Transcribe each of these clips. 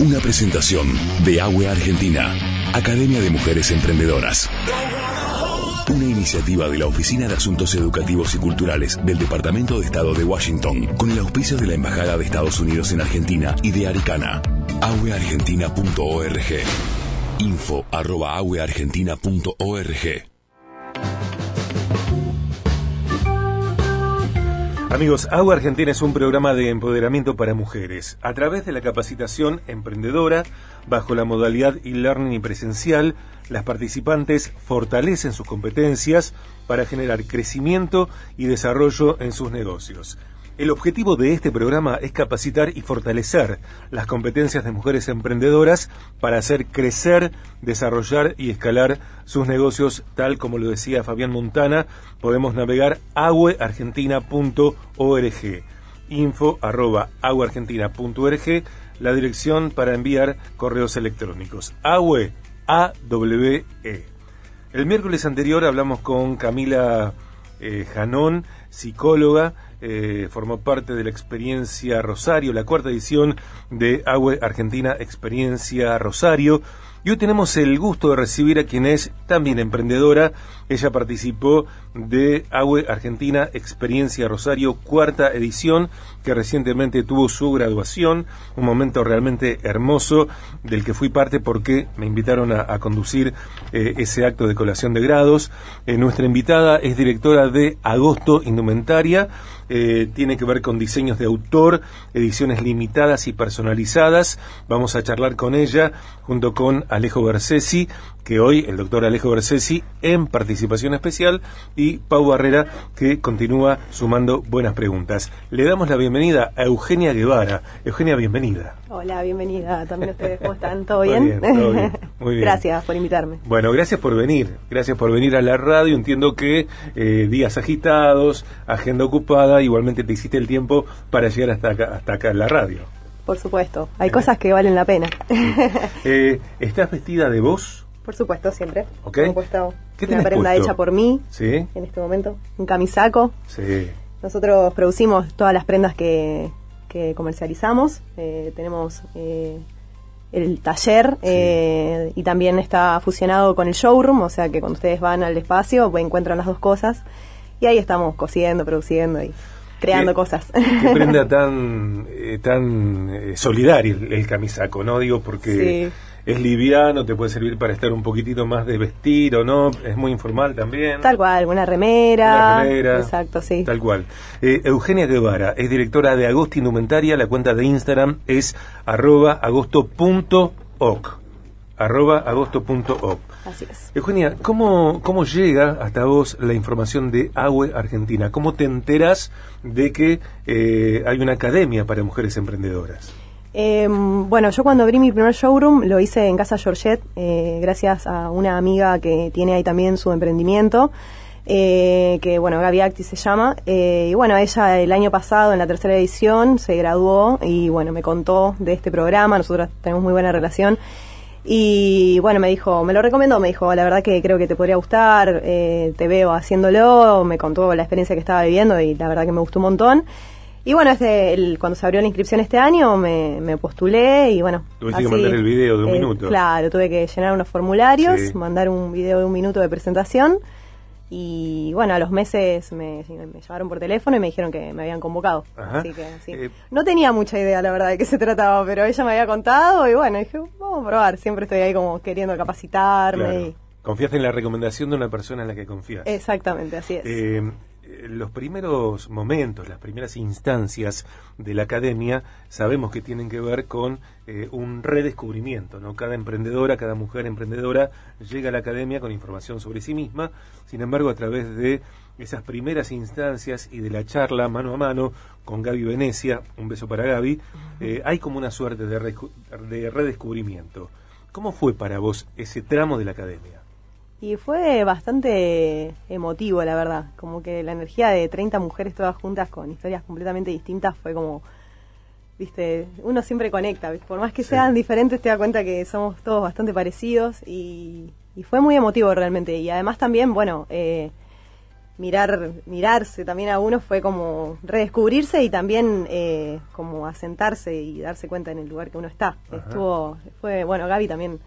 Una presentación de Agua Argentina, Academia de Mujeres Emprendedoras. Una iniciativa de la Oficina de Asuntos Educativos y Culturales del Departamento de Estado de Washington, con el auspicio de la Embajada de Estados Unidos en Argentina y de Aricana. agueargentina.org. Info arroba agueargentina.org. Amigos, Agua Argentina es un programa de empoderamiento para mujeres. A través de la capacitación emprendedora, bajo la modalidad e-learning y presencial, las participantes fortalecen sus competencias para generar crecimiento y desarrollo en sus negocios. El objetivo de este programa es capacitar y fortalecer las competencias de mujeres emprendedoras para hacer crecer, desarrollar y escalar sus negocios, tal como lo decía Fabián Montana. Podemos navegar agueargentina.org. Info arroba agueargentina.org, la dirección para enviar correos electrónicos. Ague, A-W-E. El miércoles anterior hablamos con Camila eh, Janón, psicóloga, eh, formó parte de la experiencia Rosario, la cuarta edición de Agua Argentina Experiencia Rosario. Y hoy tenemos el gusto de recibir a quien es también emprendedora. Ella participó de Agua Argentina Experiencia Rosario, cuarta edición, que recientemente tuvo su graduación. Un momento realmente hermoso del que fui parte porque me invitaron a, conducir eh, ese acto de colación de grados. Eh, nuestra invitada es directora de Agosto Indumentaria. Eh, tiene que ver con diseños de autor, ediciones limitadas y personalizadas. Vamos a charlar con ella junto con Alejo Bersesi, que hoy el doctor Alejo Bersesi en participación especial y Pau Barrera que continúa sumando buenas preguntas. Le damos la bienvenida a Eugenia Guevara. Eugenia, bienvenida. Hola, bienvenida. También ustedes, ¿cómo están? ¿Todo bien? Muy bien. Gracias por invitarme. Bueno, gracias por venir. Gracias por venir a la radio. Entiendo que eh, días agitados, agenda ocupada, igualmente te hiciste el tiempo para llegar hasta acá, hasta acá en la radio. Por supuesto. Hay cosas que valen la pena. Eh, ¿Estás vestida de voz? Por supuesto, siempre. Ok. puesto una prenda hecha por mí ¿Sí? en este momento. Un camisaco. Sí. Nosotros producimos todas las prendas que, que comercializamos. Eh, tenemos eh, el taller eh, y también está fusionado con el showroom, o sea que cuando ustedes van al espacio pues, encuentran las dos cosas. Y ahí estamos cosiendo, produciendo y creando cosas. Qué prenda tan, tan solidaria el, camisaco, ¿no? Digo, porque es liviano, te puede servir para estar un poquitito más de vestir o no, es muy informal también. Tal cual, una remera. Una remera. Exacto, sí. Tal cual. Eh, Eugenia Guevara es directora de Agosto Indumentaria, la cuenta de Instagram es arroba agosto.oc. Arroba agosto.oc. Así es. Eugenia, ¿cómo, ¿cómo llega hasta vos la información de AWE Argentina? ¿Cómo te enteras de que eh, hay una academia para mujeres emprendedoras? Eh, bueno, yo cuando abrí mi primer showroom lo hice en Casa Georgette, eh, gracias a una amiga que tiene ahí también su emprendimiento, eh, que bueno, Gaby Acti se llama. Eh, y bueno, ella el año pasado, en la tercera edición, se graduó y bueno, me contó de este programa, nosotros tenemos muy buena relación. Y bueno, me dijo, me lo recomendó, me dijo, la verdad que creo que te podría gustar, te veo haciéndolo, me contó la experiencia que estaba viviendo y la verdad que me gustó un montón. Y bueno, este, el, cuando se abrió la inscripción este año me, postulé y bueno. Tuviste que mandar el video de un eh, minuto. Claro, tuve que llenar unos formularios, mandar un video de un minuto de presentación y bueno, a los meses me, me, llamaron por teléfono y me dijeron que me habían convocado. Así que sí. Eh, no tenía mucha idea, la verdad, de qué se trataba, pero ella me había contado y bueno, dije, vamos a probar. Siempre estoy ahí como queriendo capacitarme. Confiaste en la recomendación de una persona en la que confías. Exactamente, así es. Eh, los primeros momentos, las primeras instancias de la academia, sabemos que tienen que ver con eh, un redescubrimiento, ¿no? Cada emprendedora, cada mujer emprendedora llega a la academia con información sobre sí misma, sin embargo, a través de esas primeras instancias y de la charla mano a mano con Gaby Venecia, un beso para Gaby, eh, hay como una suerte de, de redescubrimiento. ¿Cómo fue para vos ese tramo de la academia? Y fue bastante emotivo, la verdad. Como que la energía de 30 mujeres todas juntas con historias completamente distintas fue como, viste, uno siempre conecta. Por más que sean diferentes, te da cuenta que somos todos bastante parecidos y, fue muy emotivo realmente. Y además también, bueno, eh, mirar, mirarse también a uno fue como redescubrirse y también eh, como asentarse y darse cuenta en el lugar que uno está. Estuvo, fue, bueno, Gaby también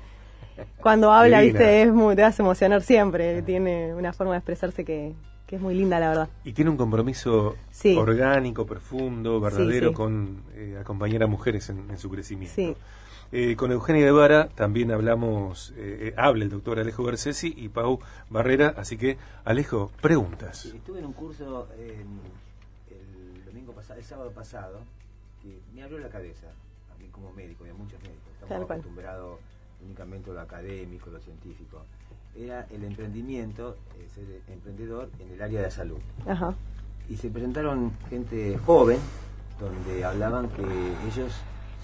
cuando habla, viste, es muy, te hace emocionar siempre, tiene una forma de expresarse que, que, es muy linda, la verdad. Y tiene un compromiso orgánico, profundo, verdadero con eh, acompañar a mujeres en, su crecimiento. Eh, con Eugenia Guevara también hablamos, eh, eh, habla el doctor Alejo Garcesi y Pau Barrera, así que Alejo, preguntas. estuve en un curso el domingo pasado, el sábado pasado, que me abrió la cabeza, a mí como médico y a muchos médicos, estamos acostumbrados únicamente lo académico, lo científico. Era el emprendimiento, ser emprendedor en el área de la salud. Y se presentaron gente joven, donde hablaban que ellos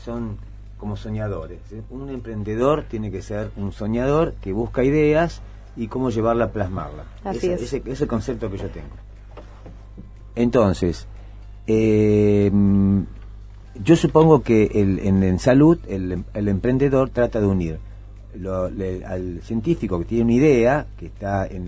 son como soñadores. Un emprendedor tiene que ser un soñador que busca ideas y cómo llevarla a plasmarla. Así ese, es. el concepto que yo tengo. Entonces, eh, yo supongo que en, salud el, emprendedor trata de unir al científico que tiene una idea, que está en,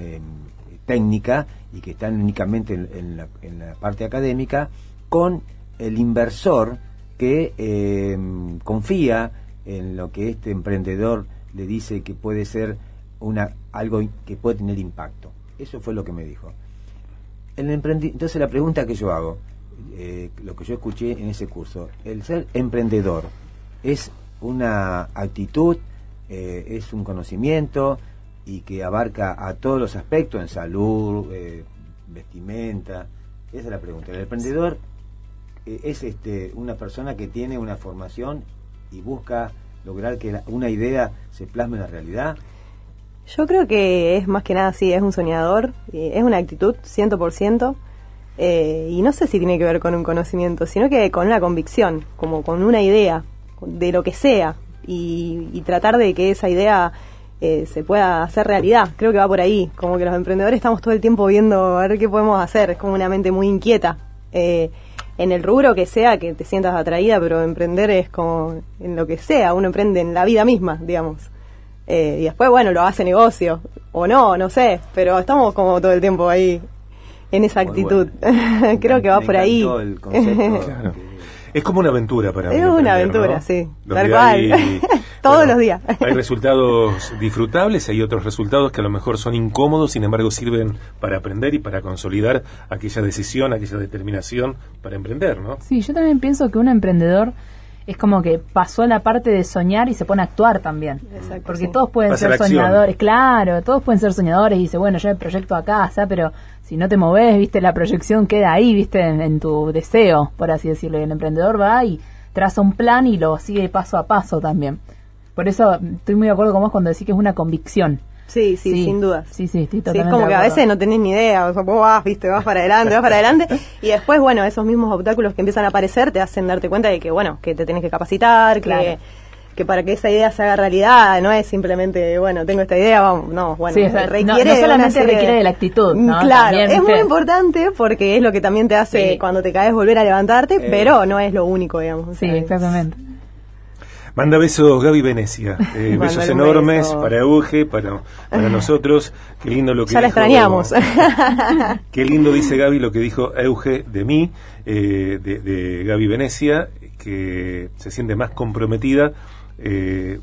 técnica y que está únicamente en la parte académica, con el inversor que em, confía en lo que este emprendedor le dice que puede ser una algo que puede tener impacto. Eso fue lo que me dijo. Entonces la pregunta que yo hago, eh, lo que yo escuché en ese curso, el ser emprendedor es una actitud, eh, es un conocimiento y que abarca a todos los aspectos en salud, eh, vestimenta. Esa es la pregunta. El emprendedor eh, es este, una persona que tiene una formación y busca lograr que una idea se plasme en la realidad? Yo creo que es más que nada, sí, es un soñador, es una actitud 100%, eh, y no sé si tiene que ver con un conocimiento, sino que con una convicción, como con una idea, de lo que sea, y, tratar de que esa idea eh, se pueda hacer realidad. Creo que va por ahí, como que los emprendedores estamos todo el tiempo viendo a ver qué podemos hacer, es como una mente muy inquieta. Eh, en el rubro que sea que te sientas atraída, pero emprender es como en lo que sea, uno emprende en la vida misma, digamos. Eh, y después, bueno, lo hace negocio, o no, no sé, pero estamos como todo el tiempo ahí en esa actitud. Creo que va por ahí. Es como una aventura para mí. Es una aventura, sí. Tal cual. Todos los días. hay resultados disfrutables, hay otros resultados que a lo mejor son incómodos, sin embargo sirven para aprender y para consolidar aquella decisión, aquella determinación para emprender, ¿no? Sí, yo también pienso que un emprendedor es como que pasó la parte de soñar y se pone a actuar también. Exacto, Porque todos pueden ser soñadores, claro, todos pueden ser soñadores y dice, bueno, yo me proyecto a casa, pero si no te moves, viste, la proyección queda ahí, viste, en, tu deseo, por así decirlo. Y el emprendedor va y traza un plan y lo sigue paso a paso también. Por eso estoy muy de acuerdo con vos cuando decís que es una convicción. Sí, sí, sin duda. Sí, sí, estoy totalmente sí, como que a veces no tenés ni idea, o sea, vos vas, viste, vas para adelante, vas para adelante, y después, bueno, esos mismos obstáculos que empiezan a aparecer te hacen darte cuenta de que, bueno, que te tenés que capacitar, que que para que esa idea se haga realidad no es simplemente, bueno, tengo esta idea, vamos, no, bueno, requiere no, solamente requiere de la actitud. ¿no? Claro, es muy importante porque es lo que también te hace cuando te caes volver a levantarte, eh. pero no es lo único, digamos. Sí, exactamente. Manda besos Gaby Venecia. Eh, besos enormes para Euge, para, para nosotros. Qué lindo lo que Ya la extrañamos. Qué lindo dice Gaby lo que dijo Euge de mí, eh, de, de Gaby Venecia, que se siente más comprometida, eh,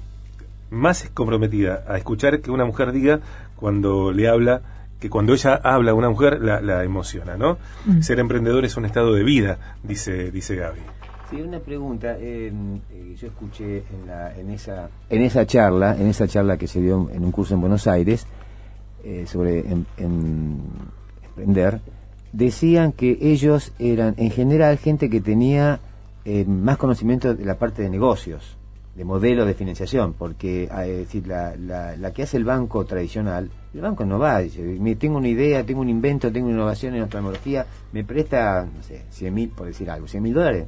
más comprometida a escuchar que una mujer diga cuando le habla que cuando ella habla a una mujer la, la emociona, ¿no? Mm. Ser emprendedor es un estado de vida, dice, dice Gaby. Sí, una pregunta. Eh, yo escuché en, la, en, esa, en esa charla, en esa charla que se dio en un curso en Buenos Aires eh, sobre em, em, emprender, decían que ellos eran en general gente que tenía eh, más conocimiento de la parte de negocios, de modelo de financiación, porque decir, la, la, la, que hace el banco tradicional, el banco no va, dice, tengo una idea, tengo un invento, tengo una innovación en oftalmología, me presta, no sé, 100 mil, por decir algo, 100 mil dólares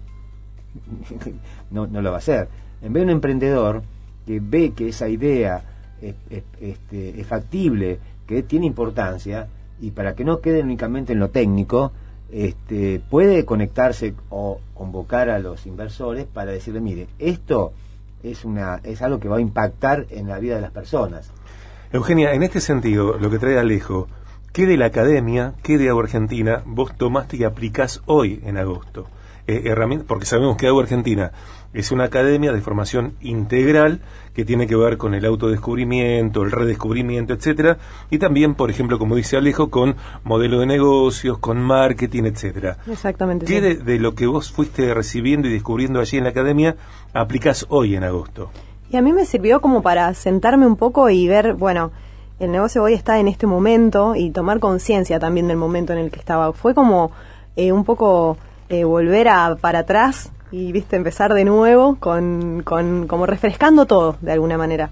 no, no lo va a hacer. En vez de un emprendedor que ve que esa idea es, este, es factible, que tiene importancia, y para que no quede únicamente en lo técnico, este, puede conectarse o convocar a los inversores para decirle, mire, esto es, una, es algo que va a impactar en la vida de las personas. Eugenia, en este sentido, lo que trae Alejo, ¿Qué de la academia, qué de Argentina vos tomaste y aplicás hoy en agosto? Eh, porque sabemos que Agua Argentina es una academia de formación integral que tiene que ver con el autodescubrimiento, el redescubrimiento, etcétera, y también, por ejemplo, como dice Alejo, con modelo de negocios, con marketing, etcétera. Exactamente. ¿Qué de, lo que vos fuiste recibiendo y descubriendo allí en la academia aplicás hoy en agosto? Y a mí me sirvió como para sentarme un poco y ver, bueno, el negocio hoy está en este momento y tomar conciencia también del momento en el que estaba. Fue como eh, un poco eh, volver a, para atrás y, viste, empezar de nuevo con, con como refrescando todo, de alguna manera.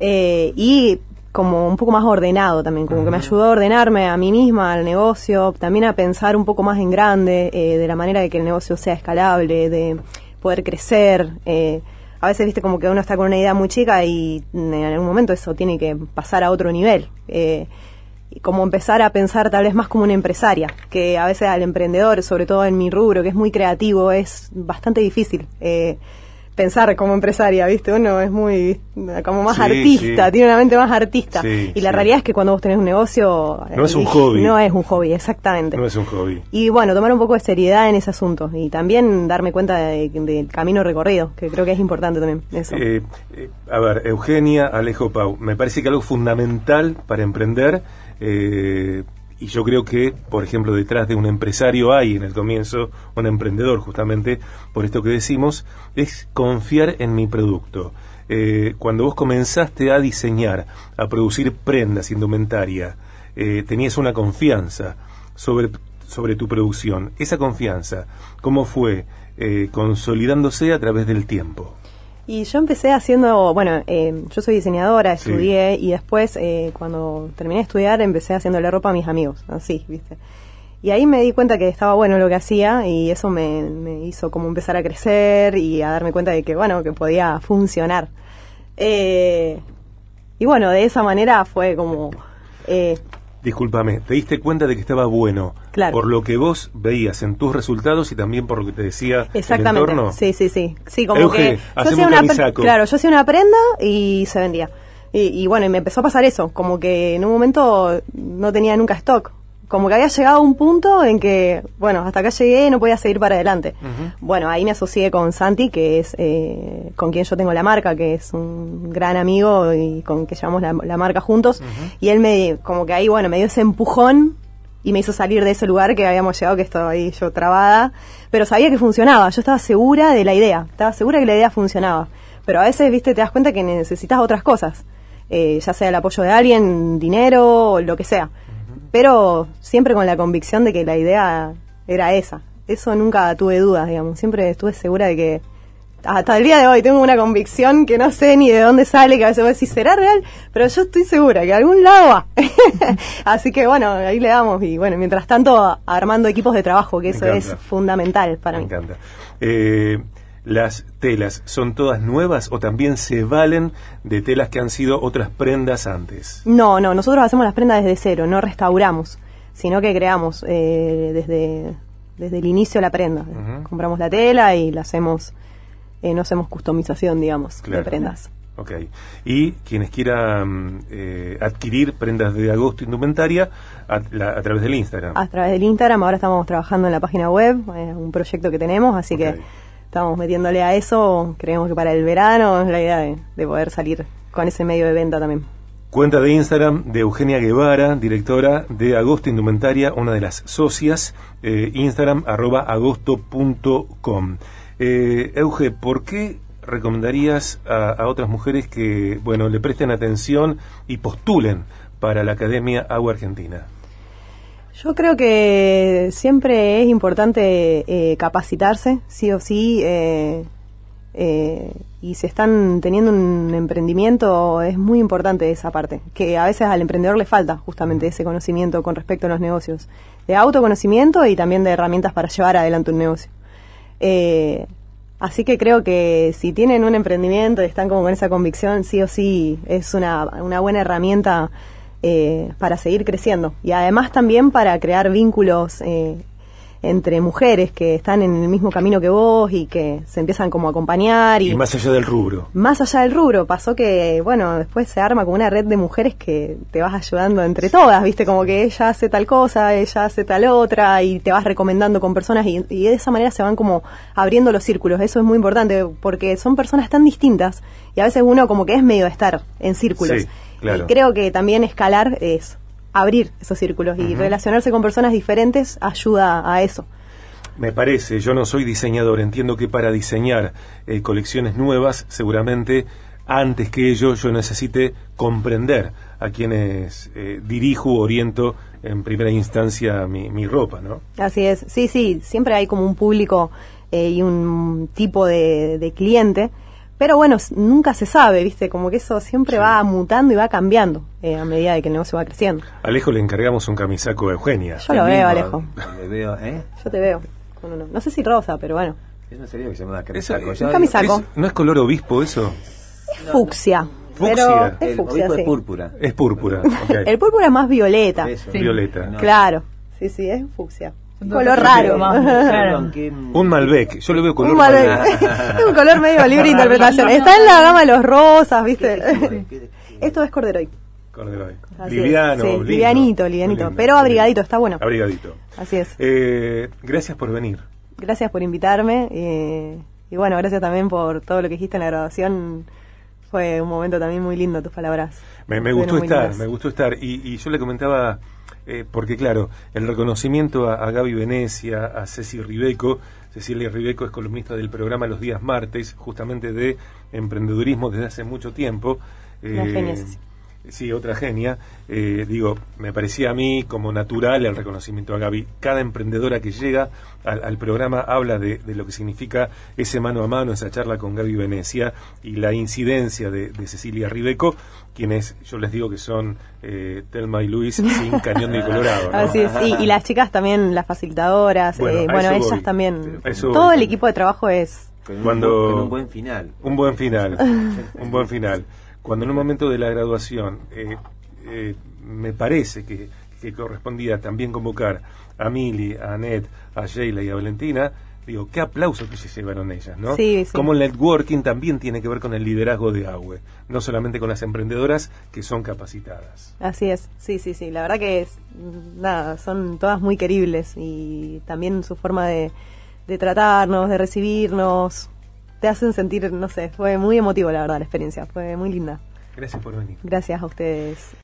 Eh, y como un poco más ordenado también, como que me ayudó a ordenarme a mí misma, al negocio, también a pensar un poco más en grande, de la manera de que el negocio sea escalable, de poder crecer. Eh, a veces, viste, como que uno está con una idea muy chica y en algún momento eso tiene que pasar a otro nivel. Eh, como empezar a pensar tal vez más como una empresaria, que a veces al emprendedor, sobre todo en mi rubro, que es muy creativo, es bastante difícil. Eh, pensar como empresaria, ¿viste? Uno es muy como más artista, tiene una mente más artista. y la realidad es que cuando vos tenés un negocio... No es un eh, hobby. No es un hobby, exactamente. No es un hobby. Y bueno, tomar un poco de seriedad en ese asunto y también darme cuenta del camino recorrido, que creo que es importante también. Eso. Eh, eh, a ver, Eugenia, Alejo Pau, me parece que algo fundamental para emprender... Eh, y yo creo que, por ejemplo, detrás de un empresario hay en el comienzo un emprendedor, justamente por esto que decimos, es confiar en mi producto. Eh, cuando vos comenzaste a diseñar, a producir prendas, indumentaria, eh, tenías una confianza sobre, sobre tu producción. Esa confianza, ¿cómo fue eh, consolidándose a través del tiempo? Y yo empecé haciendo, bueno, eh, yo soy diseñadora, estudié y después eh, cuando terminé de estudiar empecé haciéndole ropa a mis amigos, así, ¿viste? Y ahí me di cuenta que estaba bueno lo que hacía y eso me, me hizo como empezar a crecer y a darme cuenta de que, bueno, que podía funcionar. Eh, y bueno, de esa manera fue como discúlpame, te diste cuenta de que estaba bueno por lo que vos veías en tus resultados y también por lo que te decía Exactamente. el entorno. Sí, sí, sí. Sí, como que yo hacía una claro, yo hacía una prenda y se vendía. Y, y, bueno, y me empezó a pasar eso, como que en un momento no tenía nunca stock como que había llegado a un punto en que, bueno, hasta acá llegué y no podía seguir para adelante. Bueno, ahí me asocié con Santi, que es eh, con quien yo tengo la marca, que es un gran amigo y con que llevamos la, marca juntos. Y él me, como que ahí, bueno, me dio ese empujón y me hizo salir de ese lugar que habíamos llegado, que estaba ahí yo trabada. Pero sabía que funcionaba, yo estaba segura de la idea, estaba segura que la idea funcionaba. Pero a veces, viste, te das cuenta que necesitas otras cosas. Eh, ya sea el apoyo de alguien, dinero o lo que sea pero siempre con la convicción de que la idea era esa. Eso nunca tuve dudas, digamos. Siempre estuve segura de que hasta el día de hoy tengo una convicción que no sé ni de dónde sale, que a veces voy a decir, ¿será real? Pero yo estoy segura que algún lado va. Así que bueno, ahí le damos. Y bueno, mientras tanto, armando equipos de trabajo, que eso es fundamental para mí. Me encanta. Eh, las telas son todas nuevas o también se valen de telas que han sido otras prendas antes? No, no, nosotros hacemos las prendas desde cero, no restauramos, sino que creamos eh, desde, desde el inicio la prenda. Compramos la tela y la hacemos, eh, no hacemos customización, digamos, de prendas. Ok. Y quienes quieran eh, adquirir prendas de agosto indumentaria a, a, través del Instagram. A través del Instagram, ahora estamos trabajando en la página web, un proyecto que tenemos, así que estamos metiéndole a eso. Creemos que para el verano es la idea de, poder salir con ese medio de venta también. Cuenta de Instagram de Eugenia Guevara, directora de Agosto Indumentaria, una de las socias, eh, Instagram arroba agosto.com. Eh, Euge, ¿por qué recomendarías a, a, otras mujeres que, bueno, le presten atención y postulen para la Academia Agua Argentina? Yo creo que siempre es importante eh, capacitarse, sí o sí, eh, eh, y si están teniendo un emprendimiento es muy importante esa parte, que a veces al emprendedor le falta justamente ese conocimiento con respecto a los negocios, de autoconocimiento y también de herramientas para llevar adelante un negocio. así que creo que si tienen un emprendimiento y están como con esa convicción, sí o sí es una, una buena herramienta eh, para seguir creciendo. Y además también para crear vínculos eh, entre mujeres que están en el mismo camino que vos y que se empiezan como a acompañar. Y, más allá del rubro. Más allá del rubro. Pasó que, bueno, después se arma como una red de mujeres que te vas ayudando entre todas, ¿viste? Como que ella hace tal cosa, ella hace tal otra y te vas recomendando con personas y, de esa manera se van como abriendo los círculos. Eso es muy importante porque son personas tan distintas y a veces uno como que es medio de estar en círculos. Y creo que también escalar es abrir esos círculos y relacionarse con personas diferentes ayuda a eso. Me parece, yo no soy diseñador, entiendo que para diseñar eh, colecciones nuevas, seguramente antes que ello yo necesite comprender a quienes eh, dirijo o oriento en primera instancia mi, ropa, ¿no? Así es, sí, sí, siempre hay como un público eh, y un tipo de cliente pero bueno, nunca se sabe, ¿viste? Como que eso siempre va mutando y va cambiando eh, a medida de que el negocio va creciendo. Alejo le encargamos un camisaco a Eugenia. Yo lo veo, Alejo. veo, ¿eh? Yo te veo. No, sé si rosa, pero bueno. Eso sería que se llama camisaco. un camisaco. ¿No es color obispo eso? Es fucsia. Pero es fucsia, es púrpura. Es púrpura. el púrpura es más violeta. Violeta. Claro. Sí, sí, es fucsia. Un color raro. Un Malbec. Yo lo veo color un Malbec. es un color medio libre de interpretación. Está en la gama de los rosas, ¿viste? Esto es corderoy. Corderoy. Liviano. Sí, livianito, livianito. Pero abrigadito, está bueno. Abrigadito. Así es. Eh, gracias por venir. Gracias por invitarme. Eh, y bueno, gracias también por todo lo que dijiste en la grabación. Fue un momento también muy lindo tus palabras. Me, gustó estar, me gustó estar. Y, y yo le comentaba eh, porque claro, el reconocimiento a, Gaby Venecia, a Ceci Ribeco, Cecilia Ribeco es columnista del programa los días martes, justamente de emprendedurismo desde hace mucho tiempo. Eh, sí, otra genia. Eh, digo, me parecía a mí como natural el reconocimiento a Gaby. Cada emprendedora que llega al, programa habla de, lo que significa ese mano a mano, esa charla con Gaby Venecia y la incidencia de, Cecilia Ribeco, quienes yo les digo que son eh, Telma y Luis sin cañón de Colorado. Así es, y, las chicas también, las facilitadoras, bueno, eh, ellas también. Todo el equipo de trabajo es... Cuando, un buen final. Un buen final. un buen final cuando en un momento de la graduación eh, eh, me parece que, correspondía también convocar a Mili, a Annette, a Sheila y a Valentina, digo, qué aplauso que se llevaron ellas, ¿no? Sí, Como el networking también tiene que ver con el liderazgo de AUE, no solamente con las emprendedoras que son capacitadas. Así es, sí, sí, sí, la verdad que es, nada, son todas muy queribles y también su forma de, de tratarnos, de recibirnos, te hacen sentir, no sé, fue muy emotivo la verdad la experiencia, fue muy linda. Gracias por venir. Gracias a ustedes.